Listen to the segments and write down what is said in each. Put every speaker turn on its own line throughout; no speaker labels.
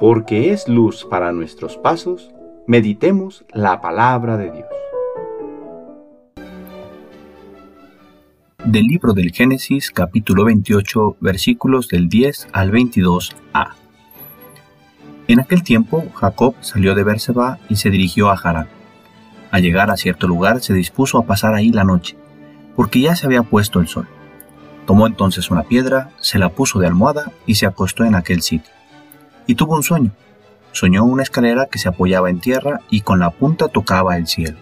porque es luz para nuestros pasos, meditemos la palabra de Dios.
Del libro del Génesis capítulo 28 versículos del 10 al 22a. En aquel tiempo Jacob salió de Berseba y se dirigió a Harán. Al llegar a cierto lugar se dispuso a pasar ahí la noche, porque ya se había puesto el sol. Tomó entonces una piedra, se la puso de almohada y se acostó en aquel sitio. Y tuvo un sueño. Soñó una escalera que se apoyaba en tierra y con la punta tocaba el cielo.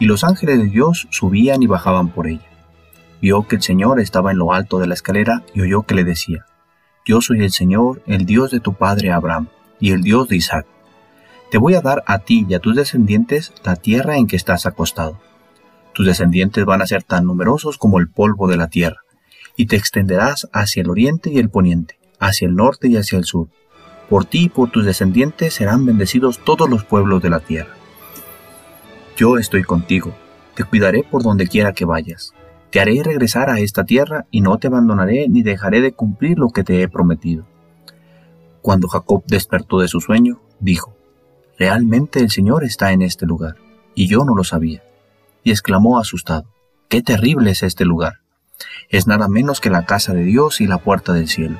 Y los ángeles de Dios subían y bajaban por ella. Vio que el Señor estaba en lo alto de la escalera y oyó que le decía, Yo soy el Señor, el Dios de tu padre Abraham, y el Dios de Isaac. Te voy a dar a ti y a tus descendientes la tierra en que estás acostado. Tus descendientes van a ser tan numerosos como el polvo de la tierra, y te extenderás hacia el oriente y el poniente, hacia el norte y hacia el sur. Por ti y por tus descendientes serán bendecidos todos los pueblos de la tierra. Yo estoy contigo, te cuidaré por donde quiera que vayas. Te haré regresar a esta tierra y no te abandonaré ni dejaré de cumplir lo que te he prometido. Cuando Jacob despertó de su sueño, dijo, Realmente el Señor está en este lugar, y yo no lo sabía. Y exclamó asustado, ¡Qué terrible es este lugar! Es nada menos que la casa de Dios y la puerta del cielo.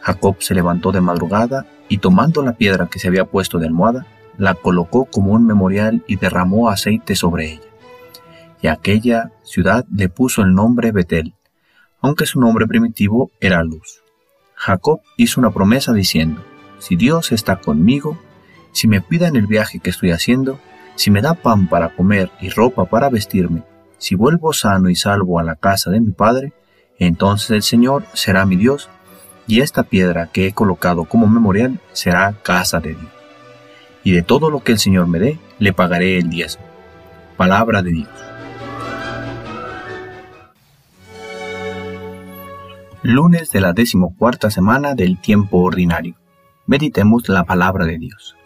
Jacob se levantó de madrugada y tomando la piedra que se había puesto de almohada, la colocó como un memorial y derramó aceite sobre ella. Y a aquella ciudad le puso el nombre Betel, aunque su nombre primitivo era Luz. Jacob hizo una promesa diciendo, Si Dios está conmigo, si me cuida en el viaje que estoy haciendo, si me da pan para comer y ropa para vestirme, si vuelvo sano y salvo a la casa de mi padre, entonces el Señor será mi Dios, y esta piedra que he colocado como memorial será casa de Dios. Y de todo lo que el Señor me dé, le pagaré el diezmo. Palabra de Dios. Lunes de la decimocuarta semana del tiempo ordinario. Meditemos la palabra de Dios.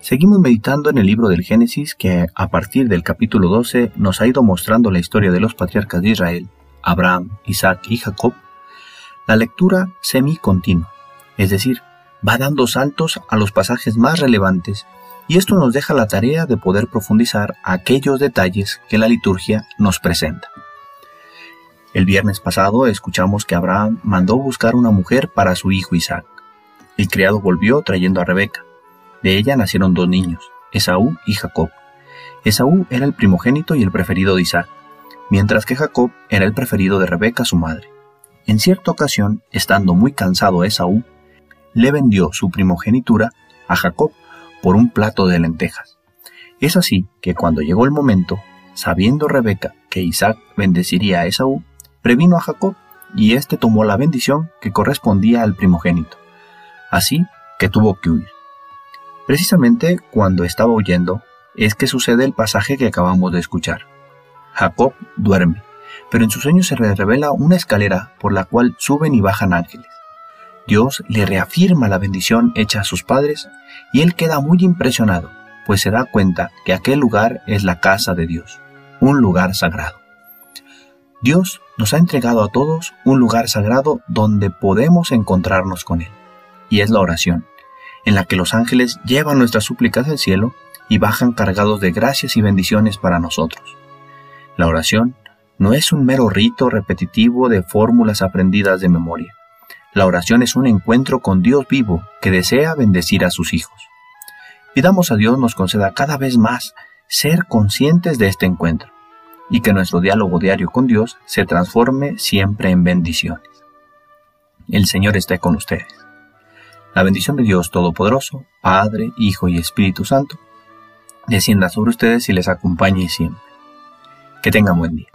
Seguimos meditando en el libro del Génesis que a partir del capítulo 12 nos ha ido mostrando la historia de los patriarcas de Israel, Abraham, Isaac y Jacob. La lectura semi-continua, es decir, va dando saltos a los pasajes más relevantes y esto nos deja la tarea de poder profundizar aquellos detalles que la liturgia nos presenta. El viernes pasado escuchamos que Abraham mandó buscar una mujer para su hijo Isaac. El criado volvió trayendo a Rebeca. De ella nacieron dos niños, Esaú y Jacob. Esaú era el primogénito y el preferido de Isaac, mientras que Jacob era el preferido de Rebeca, su madre. En cierta ocasión, estando muy cansado Esaú, le vendió su primogenitura a Jacob por un plato de lentejas. Es así que cuando llegó el momento, sabiendo Rebeca que Isaac bendeciría a Esaú, previno a Jacob y éste tomó la bendición que correspondía al primogénito. Así que tuvo que huir. Precisamente cuando estaba huyendo es que sucede el pasaje que acabamos de escuchar. Jacob duerme, pero en su sueño se le revela una escalera por la cual suben y bajan ángeles. Dios le reafirma la bendición hecha a sus padres y él queda muy impresionado, pues se da cuenta que aquel lugar es la casa de Dios, un lugar sagrado. Dios nos ha entregado a todos un lugar sagrado donde podemos encontrarnos con Él, y es la oración en la que los ángeles llevan nuestras súplicas al cielo y bajan cargados de gracias y bendiciones para nosotros. La oración no es un mero rito repetitivo de fórmulas aprendidas de memoria. La oración es un encuentro con Dios vivo que desea bendecir a sus hijos. Pidamos a Dios nos conceda cada vez más ser conscientes de este encuentro y que nuestro diálogo diario con Dios se transforme siempre en bendiciones. El Señor esté con ustedes. La bendición de Dios Todopoderoso, Padre, Hijo y Espíritu Santo, descienda sobre ustedes y les acompañe siempre. Que tengan buen día.